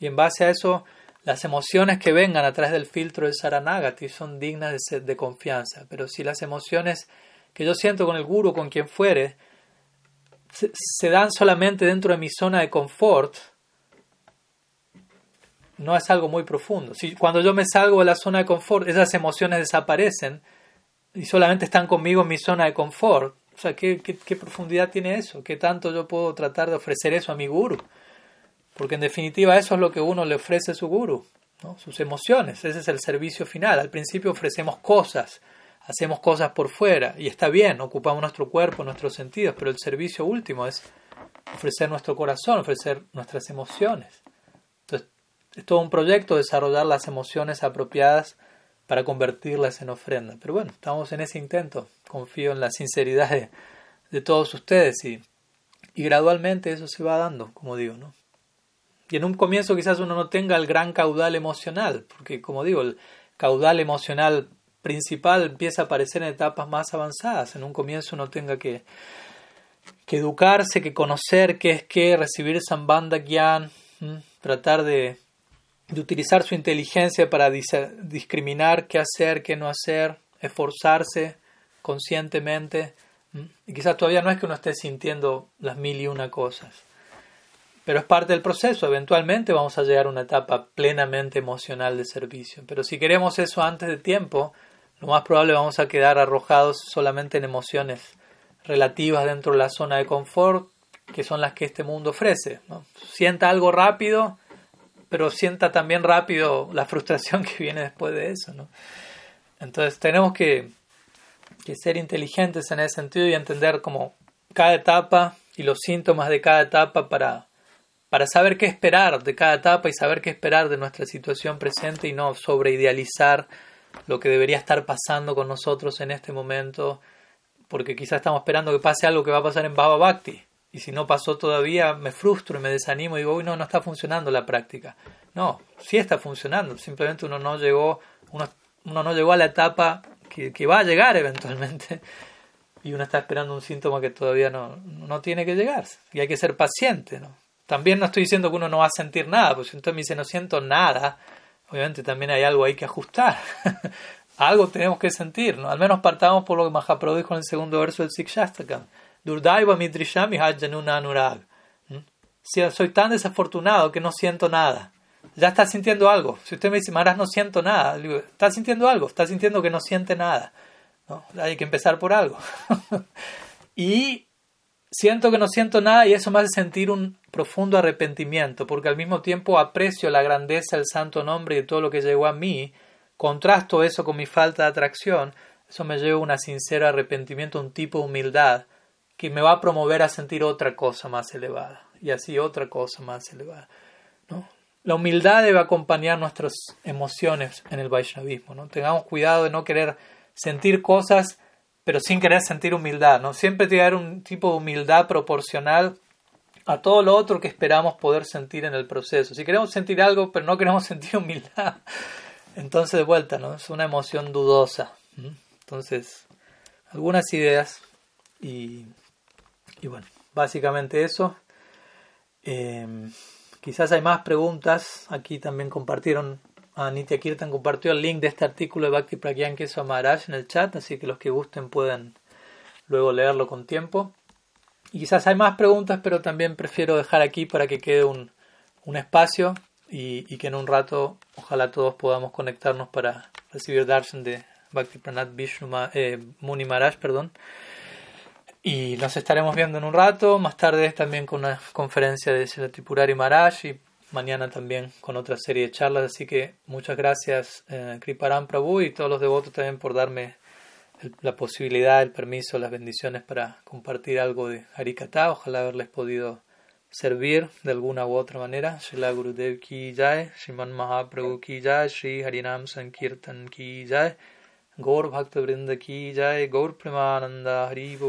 Y en base a eso, las emociones que vengan a través del filtro del Saranagati son dignas de, de confianza. Pero si las emociones que yo siento con el guru, con quien fuere, se, dan solamente dentro de mi zona de confort, no es algo muy profundo. Si cuando yo me salgo de la zona de confort, esas emociones desaparecen y solamente están conmigo en mi zona de confort. O sea, ¿qué, qué, profundidad tiene eso? ¿Qué tanto yo puedo tratar de ofrecer eso a mi guru? Porque en definitiva eso es lo que uno le ofrece a su guru, sus emociones. Ese es el servicio final. Al principio ofrecemos cosas, hacemos cosas por fuera y está bien, ocupamos nuestro cuerpo, nuestros sentidos, pero el servicio último es ofrecer nuestro corazón, ofrecer nuestras emociones. Entonces, es todo un proyecto desarrollar las emociones apropiadas para convertirlas en ofrenda. Pero bueno, estamos en ese intento. Confío en la sinceridad de, todos ustedes y, y gradualmente eso se va dando, como digo, ¿no? Y en un comienzo quizás uno no tenga el gran caudal emocional, porque como digo, el caudal emocional principal empieza a aparecer en etapas más avanzadas. En un comienzo uno tenga que, que educarse, que conocer qué es qué, recibir Sambandha Gyan, tratar de, de, utilizar su inteligencia para discriminar qué hacer, qué no hacer, esforzarse conscientemente. Y quizás todavía no es que uno esté sintiendo las mil y una cosas. Pero es parte del proceso. Eventualmente vamos a llegar a una etapa plenamente emocional de servicio. Pero si queremos eso antes de tiempo, lo más probable vamos a quedar arrojados solamente en emociones relativas dentro de la zona de confort, que son las que este mundo ofrece. Sienta algo rápido, pero sienta también rápido la frustración que viene después de eso. Entonces tenemos que, ser inteligentes en ese sentido y entender como cada etapa y los síntomas de cada etapa para, para saber qué esperar de cada etapa y saber qué esperar de nuestra situación presente y no sobreidealizar lo que debería estar pasando con nosotros en este momento, porque quizás estamos esperando que pase algo que va a pasar en Baba Bhakti. Y si no pasó todavía, me frustro y me desanimo y digo, uy, no, no está funcionando la práctica. No, sí está funcionando, simplemente uno no llegó, uno, uno no llegó a la etapa que, que, va a llegar eventualmente y uno está esperando un síntoma que todavía no, no tiene que llegar. Y hay que ser paciente, ¿no? También no estoy diciendo que uno no va a sentir nada, pues entonces me dice, no siento nada, obviamente también hay algo ahí que ajustar. algo tenemos que sentir, ¿no? Al menos partamos por lo que Mahaprabhu dijo en el segundo verso del Sikshastakam. Durdaiva midrishami hajjanuna anurag. Si soy tan desafortunado que no siento nada. Ya está sintiendo algo. Si usted me dice, Maras, no siento nada, digo, está sintiendo algo, está sintiendo que no siente nada. Hay que empezar por algo. y siento que no siento nada y eso me hace sentir un profundo arrepentimiento, porque al mismo tiempo aprecio la grandeza del santo nombre y todo lo que llegó a mí, contrasto eso con mi falta de atracción, eso me lleva a un sincero arrepentimiento, un tipo de humildad que me va a promover a sentir otra cosa más elevada y así otra cosa más elevada. La humildad debe acompañar nuestras emociones en el Vaishnavismo. ¿no? Tengamos cuidado de no querer sentir cosas pero sin querer sentir humildad, ¿no? Siempre tiene que haber un tipo de humildad proporcional a todo lo otro que esperamos poder sentir en el proceso. Si queremos sentir algo, pero no queremos sentir humildad, entonces de vuelta, ¿no? Es una emoción dudosa. Entonces, algunas ideas y, y bueno, básicamente eso. Em, quizás hay más preguntas. Aquí también compartieron Nitya Kirtan compartió el link de este artículo de Bhakti Pragyan Keswa Maharaj en el chat, así que los que gusten pueden luego leerlo con tiempo. Y quizás hay más preguntas, pero también prefiero dejar aquí para que quede un, un espacio y, y, que en un rato ojalá todos podamos conectarnos para recibir darshan de Bhakti Pranat Vishnu eh, Muni Maharaj. Perdón. Y nos estaremos viendo en un rato. Más tarde también con una conferencia de Silatipurari Maharaj y mañana también con otra serie de charlas. Así que muchas gracias, eh, Kriparam Prabhu, y todos los devotos también por darme la posibilidad, el permiso, las bendiciones para compartir algo de Harikata. Ojalá haberles podido servir de alguna u otra manera. Srila Gurudev ki jai, Sriman Mahaprabhu ki jai, Sri Harinam Sankirtan ki jai, Gaur Bhakta Vrinda ki jai, Gaur Premananda Haribo.